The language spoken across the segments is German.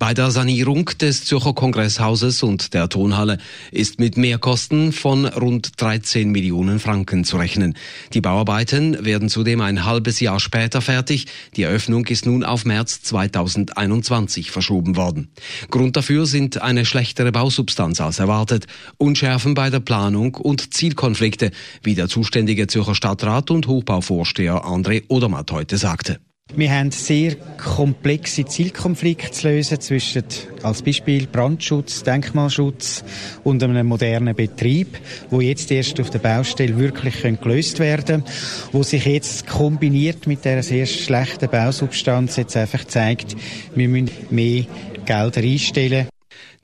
Bei der Sanierung des Zürcher Kongresshauses und der Tonhalle ist mit Mehrkosten von rund 13 Millionen Franken zu rechnen. Die Bauarbeiten werden zudem ein halbes Jahr später fertig. Die Eröffnung ist nun auf März 2021 verschoben worden. Grund dafür sind eine schlechtere Bausubstanz als erwartet, Unschärfen bei der Planung und Zielkonflikte, wie der zuständige Zürcher Stadtrat und Hochbauvorsteher André Odermatt heute sagte. Wir haben sehr komplexe Zielkonflikte zu lösen zwischen, als Beispiel, Brandschutz, Denkmalschutz und einem modernen Betrieb, wo jetzt erst auf der Baustelle wirklich gelöst werden können, wo sich jetzt kombiniert mit der sehr schlechten Bausubstanz jetzt einfach zeigt, wir müssen mehr Gelder einstellen.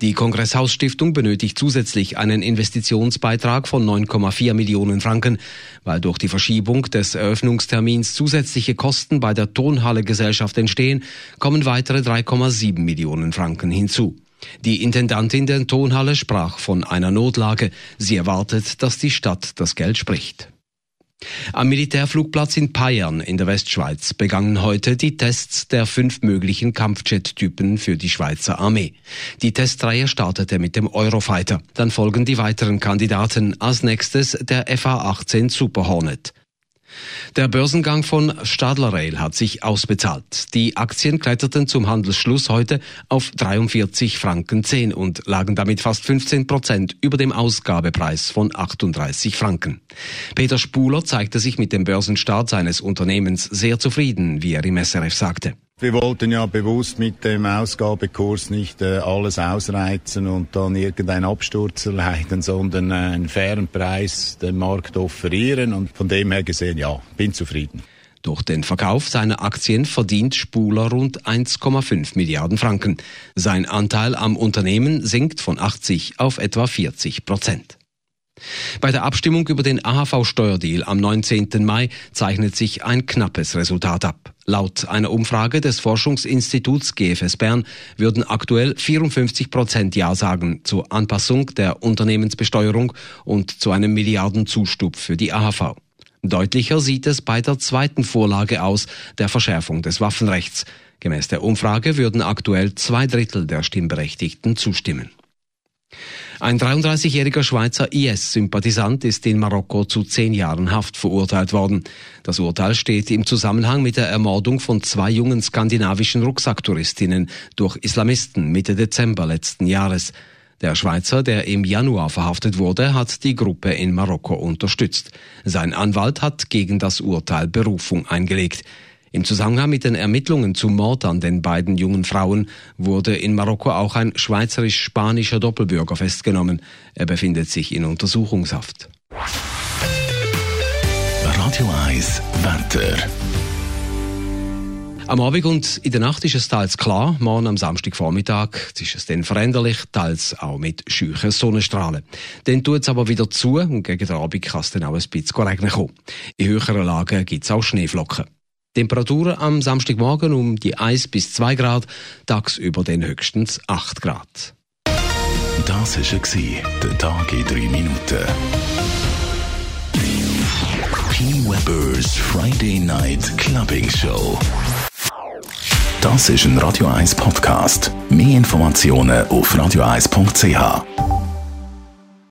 Die Kongresshausstiftung benötigt zusätzlich einen Investitionsbeitrag von 9,4 Millionen Franken, weil durch die Verschiebung des Eröffnungstermins zusätzliche Kosten bei der Tonhalle Gesellschaft entstehen, kommen weitere 3,7 Millionen Franken hinzu. Die Intendantin der Tonhalle sprach von einer Notlage. Sie erwartet, dass die Stadt das Geld spricht. Am Militärflugplatz in Payern in der Westschweiz begannen heute die Tests der fünf möglichen Kampfjet-Typen für die Schweizer Armee. Die Testreihe startete mit dem Eurofighter. Dann folgen die weiteren Kandidaten. Als nächstes der FA-18 Super Hornet. Der Börsengang von Stadler Rail hat sich ausbezahlt. Die Aktien kletterten zum Handelsschluss heute auf 43 Franken 10 und lagen damit fast 15 Prozent über dem Ausgabepreis von 38 Franken. Peter Spuler zeigte sich mit dem Börsenstart seines Unternehmens sehr zufrieden, wie er im SRF sagte. Wir wollten ja bewusst mit dem Ausgabekurs nicht äh, alles ausreizen und dann irgendeinen Absturz erleiden, sondern äh, einen fairen Preis dem Markt offerieren und von dem her gesehen, ja, bin zufrieden. Durch den Verkauf seiner Aktien verdient Spuler rund 1,5 Milliarden Franken. Sein Anteil am Unternehmen sinkt von 80 auf etwa 40 Prozent. Bei der Abstimmung über den AHV-Steuerdeal am 19. Mai zeichnet sich ein knappes Resultat ab. Laut einer Umfrage des Forschungsinstituts GFS Bern würden aktuell 54 Prozent Ja sagen zur Anpassung der Unternehmensbesteuerung und zu einem Milliardenzustub für die AHV. Deutlicher sieht es bei der zweiten Vorlage aus, der Verschärfung des Waffenrechts. Gemäß der Umfrage würden aktuell zwei Drittel der Stimmberechtigten zustimmen. Ein 33-jähriger Schweizer IS-Sympathisant ist in Marokko zu zehn Jahren Haft verurteilt worden. Das Urteil steht im Zusammenhang mit der Ermordung von zwei jungen skandinavischen Rucksacktouristinnen durch Islamisten Mitte Dezember letzten Jahres. Der Schweizer, der im Januar verhaftet wurde, hat die Gruppe in Marokko unterstützt. Sein Anwalt hat gegen das Urteil Berufung eingelegt. Im Zusammenhang mit den Ermittlungen zum Mord an den beiden jungen Frauen wurde in Marokko auch ein schweizerisch-spanischer Doppelbürger festgenommen. Er befindet sich in Untersuchungshaft. Radio 1 Wetter. Am Abend und in der Nacht ist es teils klar. Morgen am Samstagvormittag ist es dann veränderlich, teils auch mit scheuchen Sonnenstrahlen. Dann tut es aber wieder zu und gegen den Abend kann es dann auch ein bisschen regnen kommen. In höheren Lagen gibt es auch Schneeflocken. Temperaturen am Samstagmorgen um die 1 bis 2 Grad, tagsüber dann höchstens 8 Grad. Das war der Tag in 3 Minuten. P. Weber's Friday Night Clubbing Show. Das ist ein Radio 1 Podcast. Mehr Informationen auf radio1.ch.